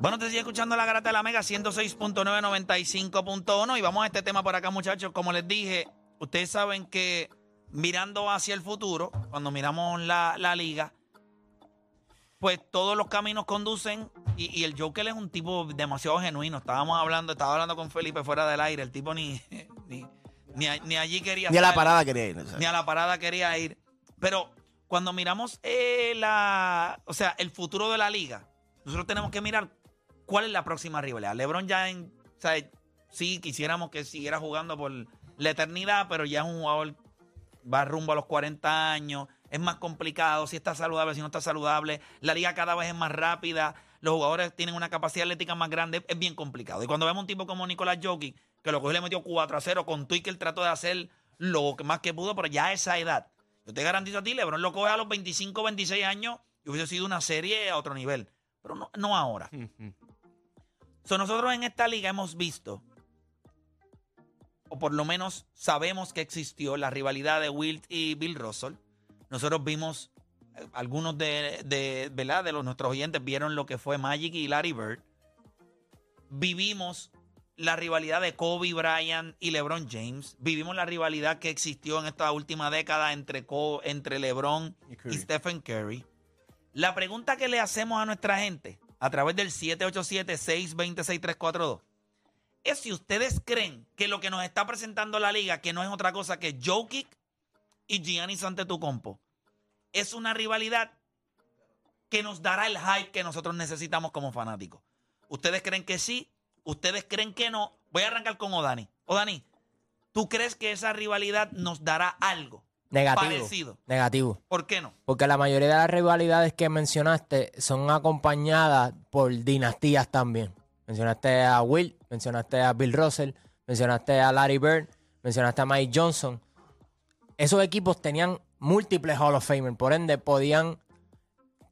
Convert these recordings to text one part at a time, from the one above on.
Bueno, te sigue escuchando la garata de la Mega 106.995.1 y vamos a este tema por acá, muchachos. Como les dije, ustedes saben que mirando hacia el futuro, cuando miramos la, la liga, pues todos los caminos conducen y, y el Joker es un tipo demasiado genuino. Estábamos hablando, estaba hablando con Felipe fuera del aire, el tipo ni, ni, ni, allí quería Ni a la parada quería ir. sea. Ni a la parada quería ir. Pero cuando miramos eh, la, o sea, el futuro de la liga, nosotros tenemos que mirar cuál es la próxima rivalidad. LeBron ya en, o sí quisiéramos que siguiera jugando por la eternidad, pero ya es un jugador va rumbo a los 40 años, es más complicado, si está saludable, si no está saludable, la liga cada vez es más rápida, los jugadores tienen una capacidad atlética más grande, es bien complicado. Y cuando vemos un tipo como Nicolás Jokic, que lo cogió y le metió 4 a 0, con que él trató de hacer lo más que pudo, pero ya a esa edad, yo te garantizo a ti, LeBron lo coge a los 25, 26 años y hubiese sido una serie a otro nivel, pero no, no ahora. So, nosotros en esta liga hemos visto, o por lo menos sabemos que existió la rivalidad de Wilt y Bill Russell. Nosotros vimos, eh, algunos de, de, ¿verdad? de los, nuestros oyentes vieron lo que fue Magic y Larry Bird. Vivimos la rivalidad de Kobe Bryant y LeBron James. Vivimos la rivalidad que existió en esta última década entre, Co- entre LeBron Y y. Stephen Curry. La pregunta que le hacemos a nuestra gente a través del 787-626-342 es si ustedes creen que lo que nos está presentando la liga, que no es otra cosa que Jokic y Giannis Antetokounmpo, es una rivalidad que nos dará el hype que nosotros necesitamos como fanáticos. ¿Ustedes creen que sí? ¿Ustedes creen que no? Voy a arrancar con Odani. Odani, ¿tú crees que esa rivalidad nos dará algo Negativo. parecido? Negativo. ¿Por qué no? Porque la mayoría de las rivalidades que mencionaste son acompañadas por dinastías también. Mencionaste a Will, mencionaste a Bill Russell, mencionaste a Larry Bird, mencionaste a Mike Johnson. Esos equipos tenían múltiples Hall of Famer, por ende podían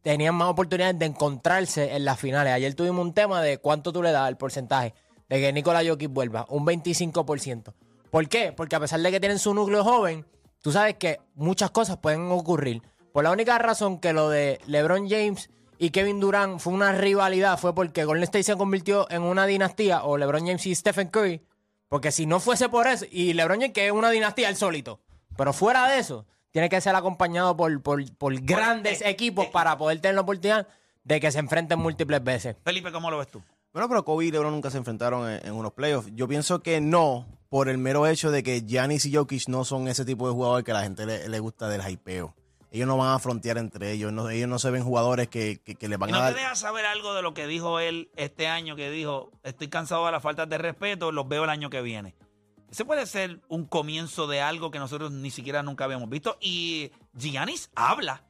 tenían más oportunidades de encontrarse en las finales. Ayer tuvimos un tema de cuánto tú le das el porcentaje de que Nikola Jokic vuelva, un 25%. ¿Por qué? Porque a pesar de que tienen su núcleo joven, tú sabes que muchas cosas pueden ocurrir. Por la única razón que lo de LeBron James y Kevin Durant fue una rivalidad fue porque Golden State se convirtió en una dinastía, o LeBron James y Stephen Curry, porque si no fuese por eso, y LeBron James que es una dinastía él solito, pero fuera de eso, tiene que ser acompañado por, por, por grandes eh, equipos eh, para poder tener la oportunidad de que se enfrenten múltiples veces. Felipe, ¿cómo lo ves tú? Bueno, pero Kobe y LeBron nunca se enfrentaron en, en unos playoffs. Yo pienso que no, por el mero hecho de que Giannis y Jokic no son ese tipo de jugador que a la gente le, le gusta del hypeo. Ellos no van a frontear entre ellos. no- ellos no se ven jugadores que, que, que les van ¿Y a no dar. te dejas saber algo de lo que dijo él este año? Que dijo, estoy cansado de las faltas de respeto, los veo el año que viene. Ese puede ser un comienzo de algo que nosotros ni siquiera nunca habíamos visto. Y Giannis habla.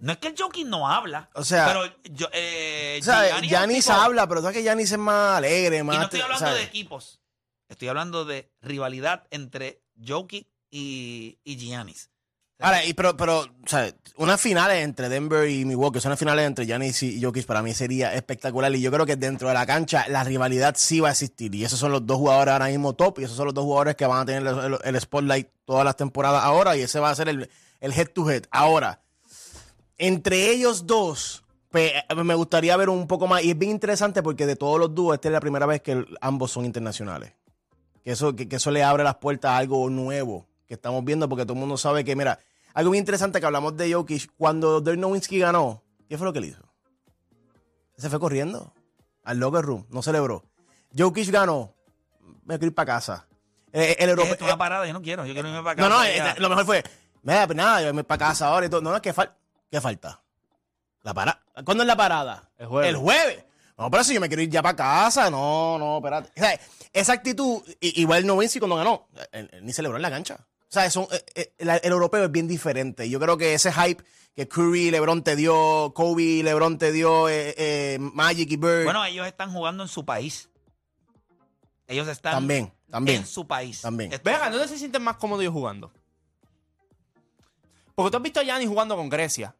No es que el Jokic no habla. O sea- pero yo, eh, O sea, Giannis tipo- habla, pero sabes que Giannis es más alegre, Y más. no estoy hablando ¿sabes? de equipos. Estoy hablando de rivalidad entre Jokic y, Giannis. Ahora, y pero, pero, o sea, unas finales entre Denver y Milwaukee, son unas finales entre Giannis y Jokic, para mí sería espectacular. Y yo creo que dentro de la cancha la rivalidad sí va a existir. Y esos son los dos jugadores ahora mismo top. Y esos son los dos jugadores que van a tener el, spotlight todas las temporadas ahora. Y ese va a ser el, head to head. Ahora, entre ellos dos, pues, me gustaría ver un poco más. Y es bien interesante porque de todos los dúos, esta es la primera vez que ambos son internacionales. Que eso, que, que eso le abre las puertas a algo nuevo que estamos viendo, porque todo el mundo sabe que, mira, algo bien interesante que hablamos de Jokic, cuando Dirk Nowitzki ganó, ¿qué fue lo que él hizo? Se fue corriendo al locker room, no celebró. Jokic ganó, me quiero ir para casa. Eh, el Es europeo, esto, una parada, yo no quiero, yo quiero irme para acá. no, no, Ya. este, lo mejor fue, mira, pues nada, yo me para casa ahora y todo. No, no, ¿qué, fal- ¿qué falta? La parada. ¿Cuándo es la parada? El jueves. El jueves. No, pero si yo me quiero ir ya para casa, no, no, espérate. O sea, esa actitud, igual Nowitzki cuando ganó, él- él ni celebró en la cancha. O sea, son, eh, eh, el, el europeo es bien diferente. Yo creo que ese hype que Curry y LeBron te dio, Kobe y LeBron te dio, eh, eh, Magic y Bird, Bueno, ellos están jugando en su país. Ellos están también, también. en su país. También. Venga, ¿dónde se sienten más cómodos ellos jugando? Porque tú has visto a Giannis jugando con Grecia.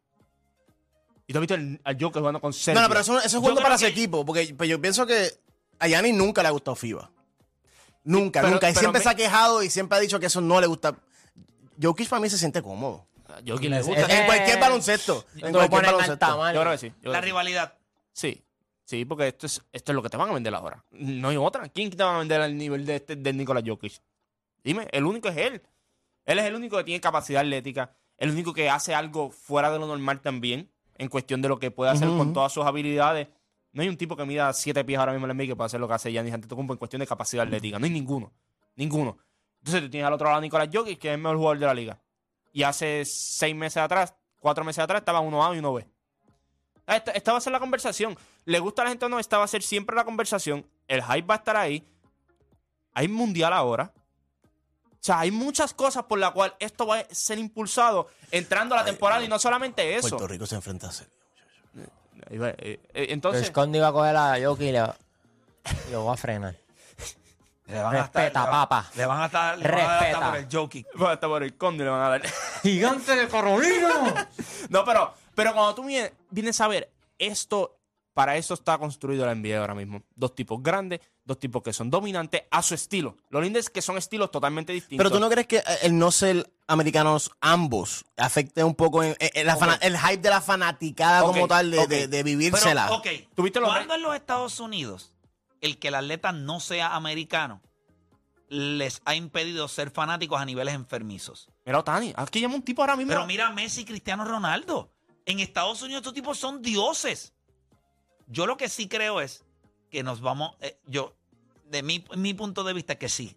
Y tú has visto al, al Joker jugando con Serbia. No, no, pero eso, eso es jugando para su que- equipo, porque pues, yo pienso que a Yanni nunca le ha gustado FIBA. Nunca, pero- nunca. Y siempre me- se ha quejado y siempre ha dicho que eso no le gusta. Jokic para mí se siente cómodo. Jokic le gusta. Eh, En cualquier baloncesto. En cualquier baloncesto. Yo creo que sí. yo creo la que rivalidad. Sí. Sí, porque esto es, esto es lo que te van a vender ahora. No hay otra. ¿Quién te va a vender al nivel de, este, de Nikola Jokic? Dime, el único es él. Él es el único que tiene capacidad atlética. El único que hace algo fuera de lo normal también. En cuestión de lo que puede hacer con todas sus habilidades. No hay un tipo que mida 7 pies ahora mismo en la NBA que pueda hacer lo que hace Giannis Antetokounmpo en cuestión de capacidad atlética. No hay ninguno. Ninguno. Entonces tú tienes al otro lado a Nikola Jokic, que es el mejor jugador de la liga. Y hace 6 meses atrás, 4 meses atrás, estaba uno A y uno B. Ah, Esta, esta va a ser la conversación. ¿Le gusta a la gente o no? Esta va a ser siempre la conversación. El hype va a estar ahí. Hay mundial ahora. O sea, hay muchas cosas por las cuales esto va a ser impulsado entrando a la temporada y no solamente eso. Puerto Rico se enfrenta a Serbia. Eh, eh, entonces, Escondi iba a coger a Jokic y le y lo va a frenar. Le van Respeta, a estar, le van- papa. Le van a estar, le van a hasta por el joking. va a estar por el conde y le van a dar. ¡Gigante de Carolina! No, pero, pero cuando tú vienes, vienes a ver, esto, para eso está construido la NBA ahora mismo. Dos tipos grandes, dos tipos que son dominantes a su estilo. Lo lindo es que son estilos totalmente distintos. Pero tú no crees que el no ser americanos ambos afecte un poco en- en- en la fana- Ok. el hype de la fanaticada como tal de, de Pero, vivírsela. ok, ¿Tuviste los ¿cuándo en los Estados Unidos el que el atleta no sea americano les ha impedido ser fanáticos a niveles enfermizos? Mira, Otani, aquí llama un tipo ahora mismo. Pero mira Messi y Cristiano Ronaldo. En Estados Unidos estos tipos son dioses. Yo lo que sí creo es que nos vamos, eh, yo, de mi, mi punto de vista, que sí.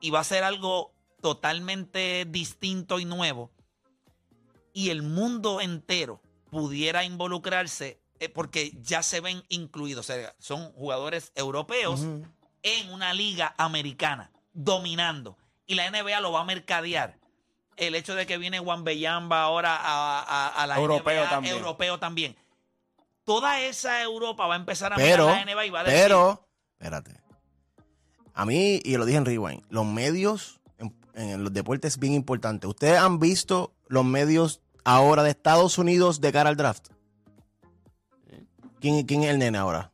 Y va a ser algo totalmente distinto y nuevo. Y el mundo entero pudiera involucrarse eh, porque ya se ven incluidos. O sea, son jugadores europeos en una liga americana, dominando. Y la NBA lo va a mercadear. El hecho de que viene Juan Bellamba ahora a, a- a la Europeo NBA, también. europeo también. Toda esa Europa va a empezar a Pero, mirar la NBA y va a decir, pero, espérate. A mí, y lo dije en Rewind, los medios en, los deportes es bien importante. ¿Ustedes han visto los medios ahora de Estados Unidos de cara al draft? ¿Quién, quién es el nene ahora?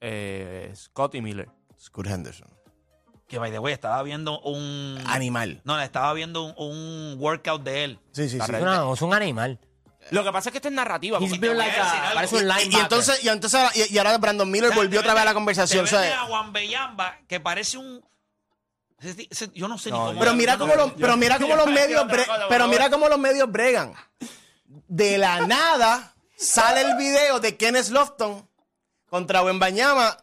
Eh, Scott y Miller. Scott Henderson. que by the way, estaba viendo un... Animal. No, estaba viendo un, un workout de él. Sí, sí, sí. Es, un animal. Lo que pasa es que esto es narrativa. He's like a parece un Y, y entonces, y entonces ahora, y, y ahora Brandon Miller O sea, volvió otra vez a la conversación. te vende ¿sabes? a Juan Bellamba, que parece un... Yo no sé No, ni cómo... Pero mira cómo los, pero mira cómo los medios, pero mira cómo los medios bregan. De la nada sale el video de Kenneth Lofton contra Wembanyama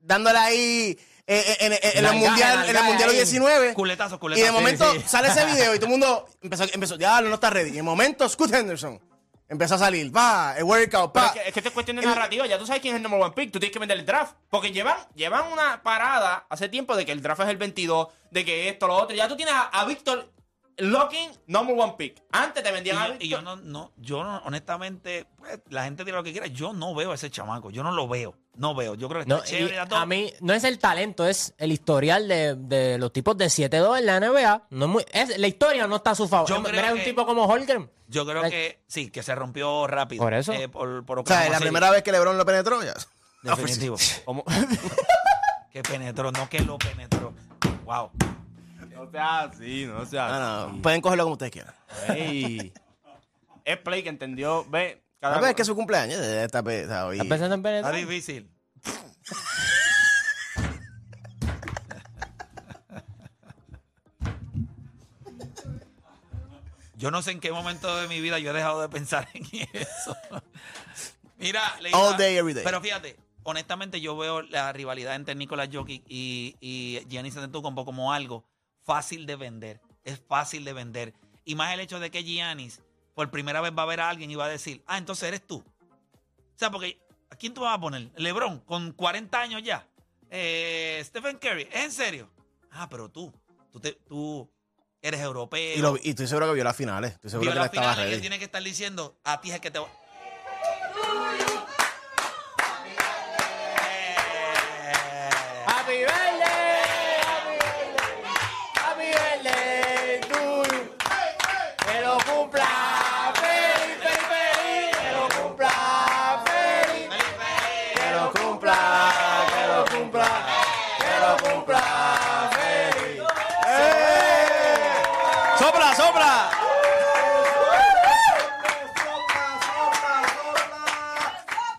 dándole ahí eh, eh, en, en- en el mundial, en el mundial ahí. 19. Culetazo, Y culetazo. de momento sí. sale ese video y todo el mundo empezó, empezó ya no está ready. Y de momento Scott Henderson empezó a salir, va, el workout, pa. es que, es que esto es cuestión de El- narrativa. Ya tú sabes quién es el number one pick. Tú tienes que vender el draft. Porque llevan, llevan una parada hace tiempo de que el draft es el 22, de que esto, lo otro. Ya tú tienes a, a Víctor Locking, number one pick. Antes te Y vendían a yo, y yo no, no, yo no, honestamente, pues, la gente dirá lo que quiera. Yo no veo a ese chamaco. Yo no lo veo. No veo. Yo creo que No, está chévere. y a todo. a mí no es el talento, es el historial de, de los tipos de 7-2 en la NBA. No es muy, es, la historia no está a su favor. Yo creo un que- tipo como Holgren. Yo creo Like- que sí, que se rompió rápido. Por eso. Eh, por, por o sea, la primera vez que LeBron lo penetró ya. Definitivo. Que penetró, no que lo penetró. Wow. No sea así, no sea No, así. no, pueden cogerlo como ustedes quieran. Ey. Es Play que entendió. Ve, cada A ver, es que es su cumpleaños. eh, Está, está hoy. ¿Estás pensando en Está penetrar? difícil. Yo no sé en qué momento de mi vida yo he dejado de pensar en eso. Mira, le iba- All day, every day. Pero fíjate, honestamente yo veo la rivalidad entre Nicolás Jokic y, y Giannis Antetokounmpo como algo fácil de vender. Es fácil de vender. Y más el hecho de que Giannis por primera vez va a ver a alguien y va a decir, ah, entonces eres tú. O sea, porque ¿a quién tú vas a poner? LeBron, con 40 años ya. Eh, Stephen Curry, ¿es en serio? Ah, pero tú, tú, te- tú eres europeo. Y, lo- y estoy seguro que vio las finales. Estoy seguro vio que él la estaba él tiene que estar diciendo, a ti es que te va... ¡Sopla, sopla!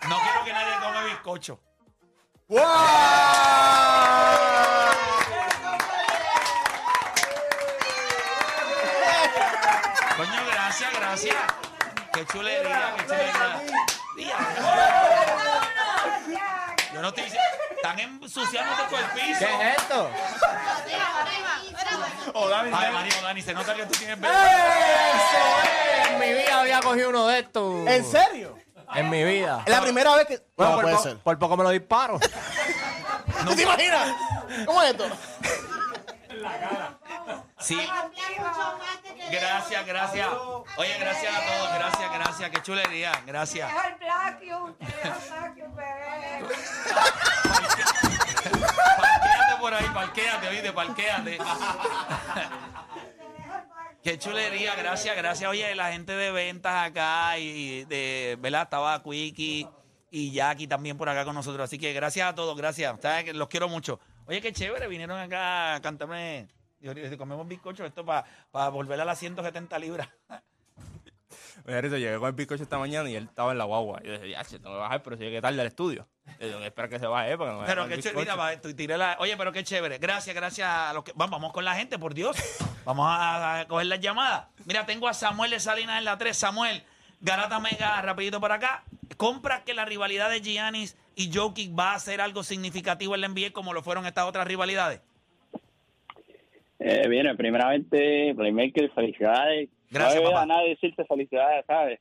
No quiero que nadie come bizcocho. Coño, gracias, gracias. Qué chulería, qué chulería. Día. Yo no estoy diciendo. Están ensuciándote todo el piso. ¿Qué es esto? Oh, Dani, Ay, Dani. Mario, Dani, se nota que tú tienes ¡Eso es! En mi vida había cogido uno de estos. ¿En serio? En mi vida. Es la primera vez que. Bueno, no por, puede po- ser. por poco me lo disparo. ¿No te imaginas? ¿Cómo es esto? Sí. Gracias, gracias. Oye, gracias a todos, gracias, gracias. Qué chulería, gracias. Parquéate por ahí, parquéate, oíste, parquéate. Qué chulería, gracias, gracias. Oye, la gente de ventas acá y de, ¿verdad? Estaba Quickie y Jackie también por acá con nosotros. Así que gracias a todos, gracias. Los quiero mucho. Oye, qué chévere, vinieron acá a cantarme. Comemos bizcocho, esto para volver a las 170 libras. Rito, llegué con el bizcocho esta mañana y él estaba en la guagua. Y yo decía, ya, che, tengo que bajar, pero si llegué tarde al estudio. Yo, espera que se baje para que no me Pero qué chévere, mira, bizcocho". va, tú tiré la- Oye, pero qué chévere. Gracias, gracias a los que. Vamos, vamos con la gente, por Dios. Vamos a, a coger las llamadas. Mira, tengo a Samuel de Salinas en la 3. Samuel, Garata Mega, rapidito por acá. ¿Compras que la rivalidad de Giannis y Jokic va a ser algo significativo en la NBA como lo fueron estas otras rivalidades? Eh, bien, primeramente, Playmaker, felicidades. Gracias, no he papá. a nadie decirte felicidades, ¿sabes?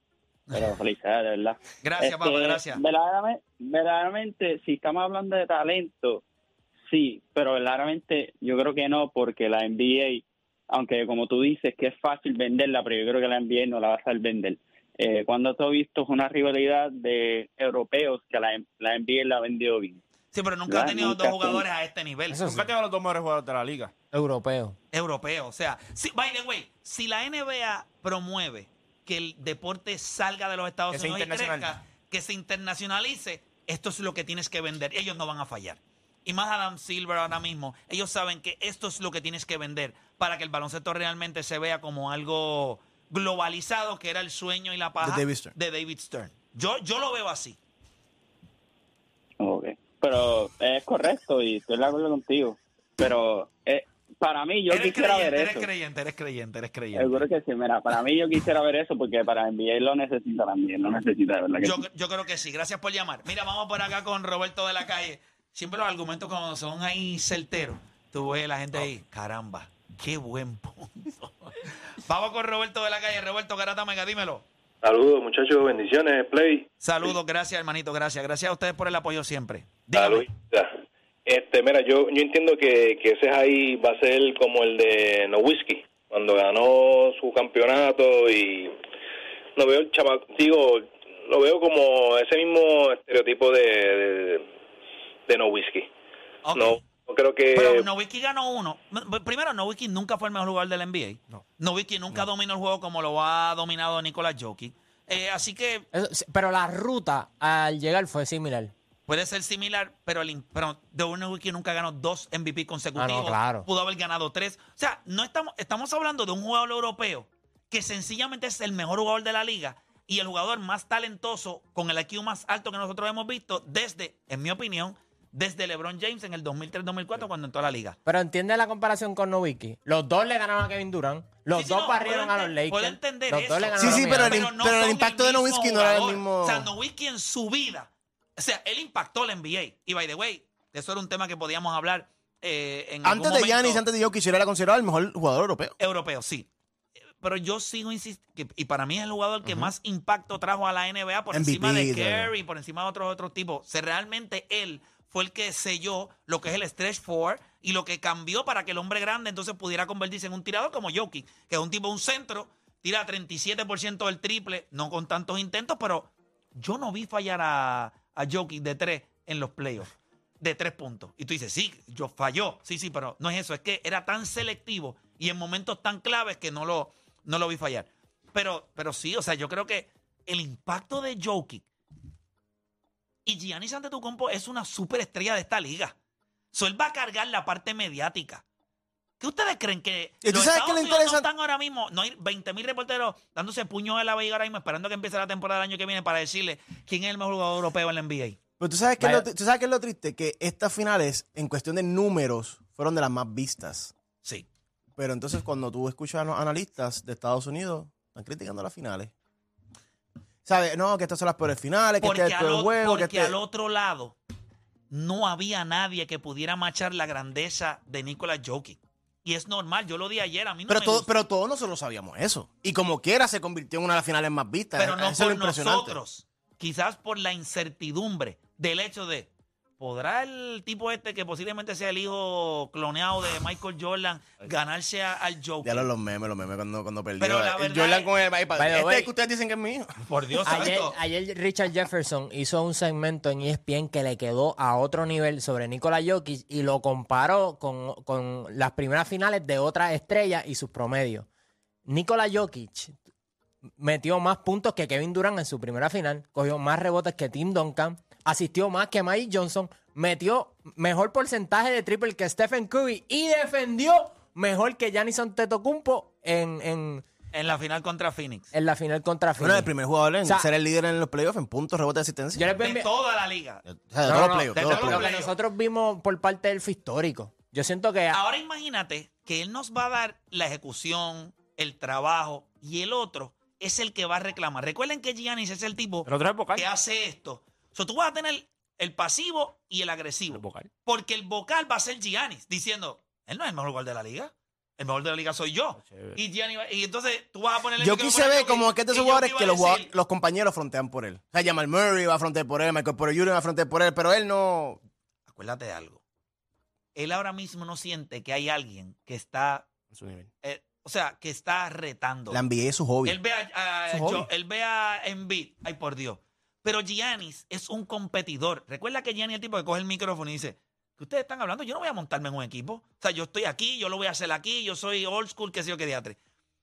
Pero felicidades, de verdad. Gracias, Este, papá, gracias. Verdaderamente, verdaderamente, si estamos hablando de talento, sí, pero verdaderamente yo creo que no, porque la NBA, aunque como tú dices que es fácil venderla, pero yo creo que la NBA no la va a saber vender. Eh, cuando tú has visto una rivalidad de europeos que la, la NBA la ha vendido bien. Sí, pero nunca ha tenido nunca dos jugadores a este nivel. Eso sí. Nunca tengo los dos mejores jugadores de la liga. Europeo. europeo. O sea, si, by the way, si la NBA promueve que el deporte salga de los Estados Que Unidos y crezca, que se internacionalice, esto es lo que tienes que vender. Ellos no van a fallar. Y más Adam Silver ahora mismo, ellos saben que esto es lo que tienes que vender para que el baloncesto realmente se vea como algo globalizado, que era el sueño y la paja De David Stern. de David Stern. Yo, yo lo veo así. Pero es correcto y estoy de acuerdo contigo. Pero eh, para mí yo eres quisiera creyente, ver eres eso. creyente, eres creyente, eres creyente. Seguro que sí, mira, para mí yo quisiera ver eso porque para NBA lo necesita también, lo necesita, de verdad que Yo, sí. yo creo que sí. Gracias por llamar. Mira, vamos por acá con Roberto de la calle. Siempre los argumentos cuando son ahí certeros. Tú ves la gente ahí, caramba, qué buen punto. vamos con Roberto de la calle. Roberto Garata Mega, dímelo. Saludos, muchachos, bendiciones, Play. Saludos, gracias, hermanito, gracias. Gracias a ustedes por el apoyo siempre. Dígame. Este, mira, yo, yo entiendo que, que ese ahí va a ser como el de Nowitzki, cuando ganó su campeonato y lo veo el chamaco, digo, lo veo como ese mismo estereotipo de, de, de Nowitzki. No, no creo que... Pero Nowitzki ganó uno. Primero, Nowitzki nunca fue el mejor jugador del NBA. No. Nowitzki nunca dominó el juego como lo ha dominado Nicolás Jokic. Eh, así que sí, pero la ruta al llegar fue similar. Puede ser similar, pero, el, pero Nowitzki nunca ganó dos MVP consecutivos. Ah, no, claro. Pudo haber ganado tres. O sea, no estamos, estamos hablando de un jugador europeo que sencillamente es el mejor jugador de la liga y el jugador más talentoso con el IQ más alto que nosotros hemos visto desde, en mi opinión, desde LeBron James en el 2003-2004 cuando entró a la liga. Pero entiende la comparación con Nowitzki. Los dos le ganaron a Kevin Durant. Los Sí, sí, dos no, barrieron a los Lakers. puedo entender los dos le eso. ganaron Sí, sí, a pero el pero impacto de Nowitzki no era el mismo. O sea, Nowitzki en su vida, o sea, él impactó la NBA. Y by the way, eso era un tema que podíamos hablar eh, en algún Antes de. Giannis, antes de Jokic, era considerado el mejor jugador europeo. Europeo, sí. Pero yo sigo insistiendo, y para mí es el jugador que más impacto trajo a la NBA por MVP, encima de Curry, por encima de otros otros tipos. O sea, realmente él fue el que selló lo que es el stretch four y lo que cambió para que el hombre grande entonces pudiera convertirse en un tirador como Jokic, que es un tipo, un centro, tira 37% del triple, no con tantos intentos, pero yo no vi fallar a, a Jokic de tres en los playoffs, de tres puntos. Y tú dices, sí, yo falló, sí, sí, pero no es eso, es que era tan selectivo y en momentos tan claves que no lo, no lo vi fallar. Pero, pero sí, o sea, yo creo que el impacto de Jokic y Giannis Antetokounmpo es una superestrella de esta liga. So, él va a cargar la parte mediática. ¿Qué ustedes creen que ¿Y tú los sabes Estados qué le Unidos no interesa? están ahora mismo? No hay 20 mil reporteros dándose puños en la veiga ahora mismo esperando que empiece la temporada del año que viene para decirle quién es el mejor jugador europeo en la NBA. Pero tú sabes, qué es lo, Vaya. tú sabes qué es lo triste, que estas finales, en cuestión de números, fueron de las más vistas. Sí. Pero entonces cuando tú escuchas a los analistas de Estados Unidos, están criticando las finales. ¿Sabes? No, que estas son las peores finales, que Porque, este es el al, peor o- juego, que porque este... al otro lado no había nadie que pudiera machar la grandeza de Nikola Jokic. Y es normal, yo lo di ayer, a mí no Pero, me todo, gusta. pero todos nosotros sabíamos eso. Y como quiera se convirtió en una de las finales más vistas. pero no Eso por nosotros. Quizás por la incertidumbre del hecho de, ¿podrá el tipo este que posiblemente sea el hijo cloneado de Michael Jordan ganarse a- al Joker? Ya los, los memes, los memes cuando, cuando perdió. Pero la El verdad Jordan es- con el iPad. By the Este way- es que ustedes dicen que es mío. Por Dios Ayer, santo. ayer Richard Jefferson hizo un segmento en ESPN que le quedó a otro nivel sobre Nikola Jokic y lo comparó con, con las primeras finales de otras estrellas y sus promedios. Nikola Jokic metió más puntos que Kevin Durant en su primera final, cogió más rebotes que Tim Duncan, asistió más que Mike Johnson, metió mejor porcentaje de triple que Stephen Curry y defendió mejor que Giannis Antetokounmpo en, en, En la final contra Phoenix. en la final contra Bueno, Phoenix. el primer jugador en O sea- ser el líder en los playoffs en puntos, rebotes, asistencia. Yo les De toda la liga. O sea, de No, todos no, los playoffs. de todos los todos los Lo playoffs. que nosotros vimos por parte del histórico. Yo siento que Ahora imagínate que él nos va a dar la ejecución, el trabajo y el otro es el que va a reclamar. Recuerden que Giannis es el tipo El otro es que hace esto. O sea, tú vas a tener el pasivo y el El agresivo. vocal. Porque el vocal va a ser Giannis diciendo, él no es el mejor jugador de la liga. El mejor de la liga soy yo. Chévere. Y, Giannis va- y entonces tú vas a ponerle Yo quise ver como que estos estos jugadores que los, los compañeros frontean por él. O sea, Jamal Murray va a frontear por él, Michael Porter Jr. va a frontear por él, pero él no... Acuérdate de algo. Él ahora mismo no siente que hay alguien que está, En su nivel. eh, o sea, que está retando. La NBA es su hobby. Él ve a, a- Su hobby. yo- él ve a Embiid, ay por Dios. Pero Giannis es un competidor. Recuerda que Giannis es el tipo que coge el micrófono y dice, ¿qué ustedes están hablando? Yo no voy a montarme en un equipo. O sea, yo estoy aquí, yo lo voy a hacer aquí, yo soy old school, qué sé yo, qué diatre.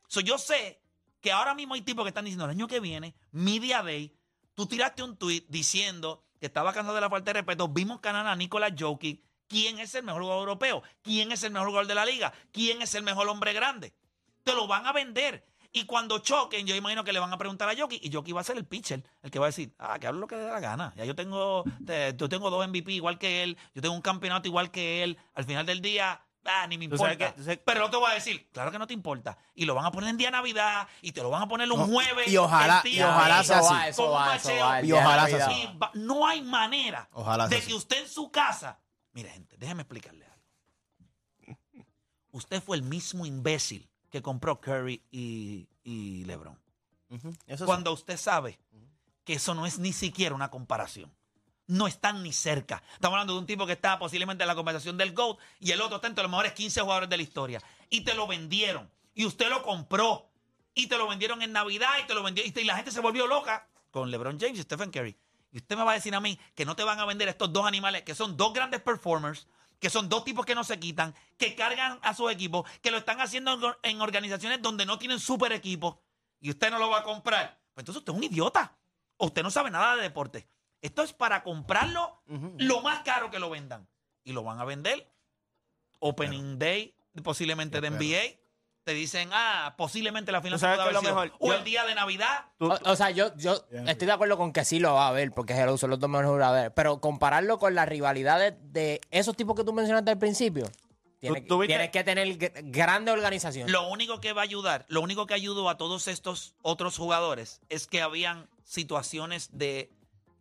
So, yo sé que ahora mismo hay tipos que están diciendo, el año que viene, Media Day, tú tiraste un tweet diciendo que estaba cansado de la falta de respeto, vimos ganar a Nicolás Jokic, ¿quién es el mejor jugador europeo? ¿Quién es el mejor jugador de la liga? ¿Quién es el mejor hombre grande? Te lo van a vender. Y cuando choquen, yo imagino que le van a preguntar a Jokic y Jokic va a ser el pitcher, el que va a decir, ah, que hable lo que le dé la gana. Ya yo tengo, te- yo tengo dos MVP igual que él, yo tengo un campeonato igual que él. Al final del día, ah, ni me importa. que- tú sabes- Pero no te voy a decir, claro que no te importa. Y lo van a poner en día de Navidad y te lo van a poner un No, jueves. y ojalá- y ojalá sea así. eso va, eso va. Y ojalá sea así. No hay manera Ojalá de así. que usted en su casa. Mire, gente, déjeme explicarle algo. Usted fue el mismo imbécil que compró Curry y, y LeBron. Ujú, Eso sí. Cuando usted sabe que eso no es ni siquiera una comparación. No están ni cerca. Estamos hablando de un tipo que está posiblemente en la conversación del GOAT y el otro está entre los mejores 15 jugadores de la historia. Y te lo vendieron. Y usted lo compró. Y te lo vendieron en Navidad y te lo vendieron. Y la gente se volvió loca con LeBron James y Stephen Curry. Y usted me va a decir a mí que no te van a vender estos dos animales, que son dos grandes performers, que son dos tipos que no se quitan, que cargan a su equipo, que lo están haciendo en or- en organizaciones donde no tienen super equipos y usted no lo va a comprar. Pues entonces usted es un idiota. O usted no sabe nada de deporte. Esto es para comprarlo lo más caro que lo vendan. Y lo van a vender. Opening Day, posiblemente de NBA. Te dicen, ah, posiblemente la final ¿Tú sabes pudo qué es lo haber sido. mejor? O Yo- el día de Navidad. Tú- O, o sea, yo, yo estoy de acuerdo con que sí lo va a ver, porque Hello son los dos mejores jugadores. Pero compararlo con las rivalidades de esos tipos que tú mencionaste al principio, tienes, ¿Tú- tú viste? tienes que tener gr- grande organización. Lo único que va a ayudar, lo único que ayudó a todos estos otros jugadores es que habían situaciones de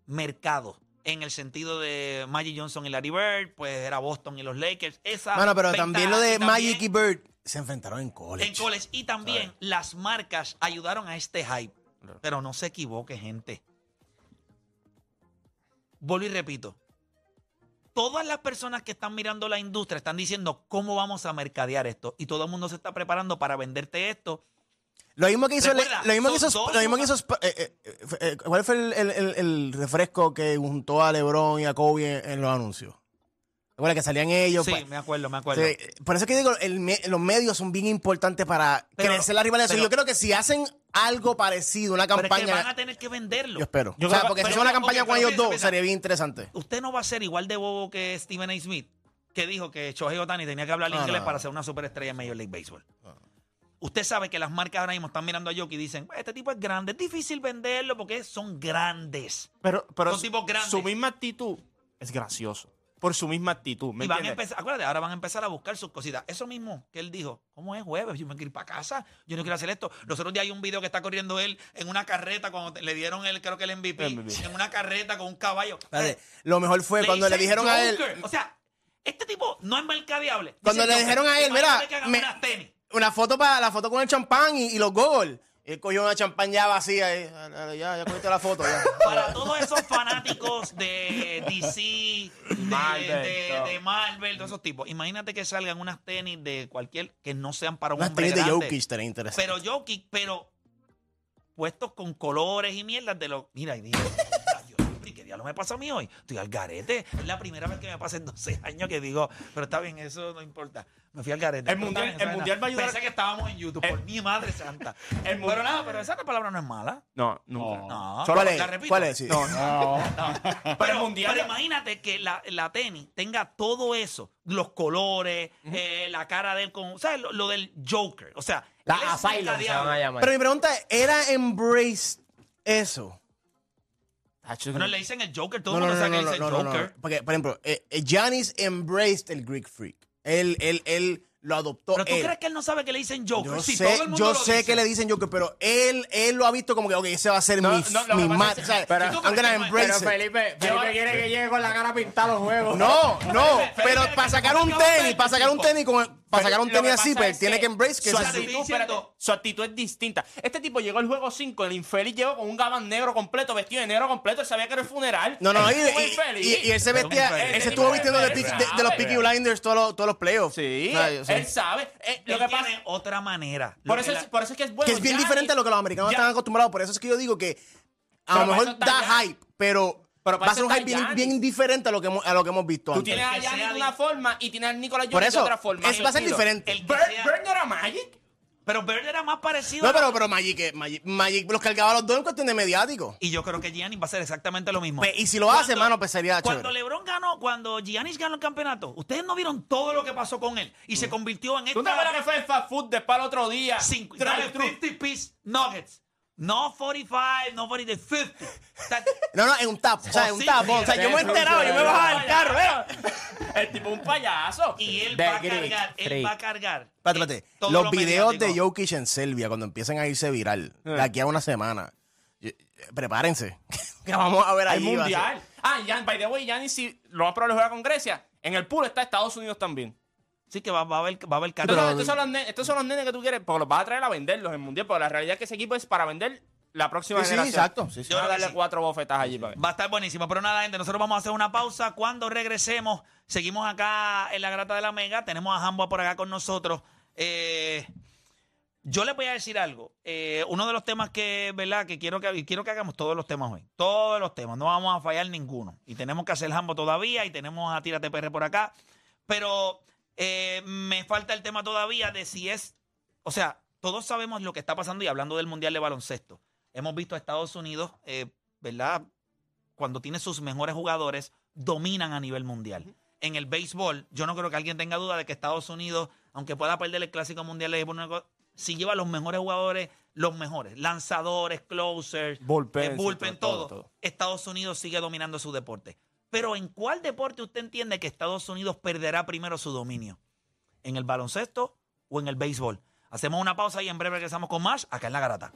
mercado. En el sentido de Magic Johnson y Larry Bird, pues era Boston y los Lakers. Esa Bueno, pero ventaja, también lo de también Magic y Bird se enfrentaron en college. En college. Y también las marcas ayudaron a este hype. Pero no se equivoque, gente. Vuelvo y repito. Todas las personas que están mirando la industria están diciendo cómo vamos a mercadear esto. Y todo el mundo se está preparando para venderte esto. Lo mismo que hizo, Recuerda, lo mismo que hizo, dos lo mismo que hizo eh, eh, eh, eh, ¿cuál fue el, el- el- el refresco que juntó a LeBron y a Kobe en, en los anuncios? Que salían ellos. Sí, pues, me acuerdo, me acuerdo. sí, por eso es que digo, el me- los medios son bien importantes para Pero- crecer la rivalidad. pero- Yo creo que si hacen algo parecido, una Pero es que campaña, van a tener que venderlo. yo espero. Yo o sea, creo porque si hacen una campaña con ellos piensa, dos, piensa. sería bien interesante. Usted no va a ser igual de bobo que Stephen A. Smith, que dijo que Shohei Otani tenía que hablar No, inglés no. para ser una superestrella en Major League Baseball. usted sabe que las marcas ahora mismo están mirando a Jokic y dicen, este tipo es grande, es difícil venderlo porque son grandes. Pero, pero Son tipos grandes. su misma actitud es gracioso. Por su misma actitud. ¿me Y van a empezar, acuérdate, ahora van a empezar a buscar sus cositas. Eso mismo que él dijo, ¿cómo es jueves? Yo me quiero ir para casa, yo no quiero hacer esto. Los otros días hay un video que está corriendo él en una carreta cuando le dieron el, creo que el MVP, MVP. en una carreta con un caballo. Espérate, Lo mejor fue cuando le dijeron a él. O sea, este tipo no es mercadeable. Cuando Dice le dijeron a él, mira, me-. Una foto para la foto con el champán y, y los goggles. Él cogió una champán ya vacía. y, "Ah, ah, ya, ya cogiste la foto. Ya. Para todos esos fanáticos de DC, de Marvel, de, todo. de Marvel, todos esos tipos, imagínate que salgan unas tenis de cualquier que no sean para un Unas hombre tenis de grande. Jokic estaría interesante. Pero Jokic, pero puestos con colores y mierdas de los. Mira, y dije, "Mira, yo, ¿y ¿qué diablo me pasa a mí hoy? Estoy al garete. Es la primera vez que me pasa en 12 años que digo, pero está bien, eso no importa. Me fui al garete. El Pero mundial- el mundial va a ayudar- Pensé que estábamos en YouTube, por mi madre santa. El pero nada, pero esa palabra no es mala. No, nunca. No, ¿Cuál es? la repito. ¿Cuál es? Sí. No, no, no. Pero, el mundial- pero imagínate que la, la tenis tenga todo eso, los colores, eh, la cara de él con, ¿sabes? Lo, lo del Joker. O sea, La él es Asylum se mercadeable. van a llamar. Pero mi pregunta es: ¿era embrace eso? Tacho, Bueno, le dicen el Joker, todo No, el mundo no, sabe no, que no, dice Joker. no. Porque, por ejemplo, eh, eh, embraced el Greek Freak. Él, él, él lo adoptó. Pero tú él. crees que él no sabe que le dicen Joker. Yo sé, todo el mundo yo lo sé dice. que le dicen Joker, pero él, él lo ha visto como que, ok, ese va a ser No, mi, no, mi que pasa mat. es- o sea, pero- I'm gonna embrace Pero it. Felipe, Felipe quiere que llegue con la cara pintada los juegos. No, no, Felipe, pero Felipe, para sacar ¿cómo un tenis, para sacar un tenis, con, para sacar un Pero tenis así, pasa pues es tiene que embrace que su es actitud, diciendo- espérate, su actitud es distinta. Este tipo llegó al juego 5, el infeliz llegó con un gabán negro completo, vestido de negro completo, él sabía que era el funeral. No, no, y, Él estuvo y- infeliz. y- y él se Pero vestía, él se estuvo vistiendo de, Él los Peaky Blinders todos los, todos los playoffs. Sí, él sabe. Eh, lo Él que pasa tiene otra manera. por eso, es, por eso es que es bueno. que es bien diferente a lo que los americanos están acostumbrados. Por eso es que yo digo que a Pero lo mejor da hype, pero, Pero va a ser un hype bien, bien diferente a lo que hemos, a lo que hemos visto Tú antes. tienes a que Giannis sea de una forma y tienes a Nicolás Por Jokic de eso, otra forma. es, va a ser Estilo. diferente. el que Bird, sea- Bird no era Magic. Pero Bird era más parecido. No, a- pero, pero Magic, eh, Magic, Magic los cargaba a los dos en cuestión de mediático. Y yo creo que Giannis va a hacer exactamente lo mismo. Pues, y si lo hace, mano, pues sería Cuando chévere. LeBron ganó, cuando Giannis ganó el campeonato, ustedes no vieron todo lo que pasó con él y se convirtió en Mm. ¿Tú te acuerdas que fue el fast food después al otro día? cinco- dale, thru. 50 piece nuggets. No 45, no 40, 50. Está- No, no, en un tap, o sea, en un sí, tap. sí, o sea, yo me he enterado, yo me bajaba sí, del carro, ¿eh? El tipo un payaso. y él va a cargar, él va a cargar. Espérate, eh, espérate. todo Los lo videos de mediático. Jokic en Selvia, cuando empiecen a irse viral, de aquí a una semana, yo- prepárense. que vamos a ver Hay ahí. va a ser- mundial. Ah, Jan, by the way, Giannis, si lo más probable juega con Grecia, en el pool está Estados Unidos también. Sí, que va, va a haber, va a haber carga. estos, son los nenes, estos son los nenes que tú quieres, porque los vas a traer a venderlos en el mundial, porque la realidad es que ese equipo es para vender la próxima Sí, sí, exacto. Sí, sí. Yo Van a que darle sí. cuatro bofetas allí para Va a estar buenísimo. Pero nada, gente, nosotros vamos a hacer una pausa. Cuando regresemos, seguimos acá en la Grata de la Mega. Tenemos a Hambo por acá con nosotros. Eh, yo les voy a decir algo. Eh, uno de los temas que, ¿verdad? Que quiero que, quiero que hagamos todos los temas hoy. Todos los temas. No vamos a fallar ninguno. Y tenemos que hacer Hambo todavía y tenemos a Tírate PR por acá. Pero eh, me falta el tema todavía de si es. O sea, todos sabemos lo que está pasando y hablando del Mundial de Baloncesto. Hemos visto a Estados Unidos, eh, ¿verdad? Cuando tiene sus mejores jugadores, dominan a nivel mundial. En el béisbol, yo no creo que alguien tenga duda de que Estados Unidos, aunque pueda perder el Clásico Mundial, de Béisbol, si lleva los mejores jugadores, los mejores, lanzadores, closers, Bullpen, eh, bullpen, sí, todo, todo, todo. Estados Unidos sigue dominando su deporte. Pero ¿en cuál deporte usted entiende que Estados Unidos perderá primero su dominio? ¿En el baloncesto o en el béisbol? Hacemos una pausa y en breve regresamos con más acá en La Garata.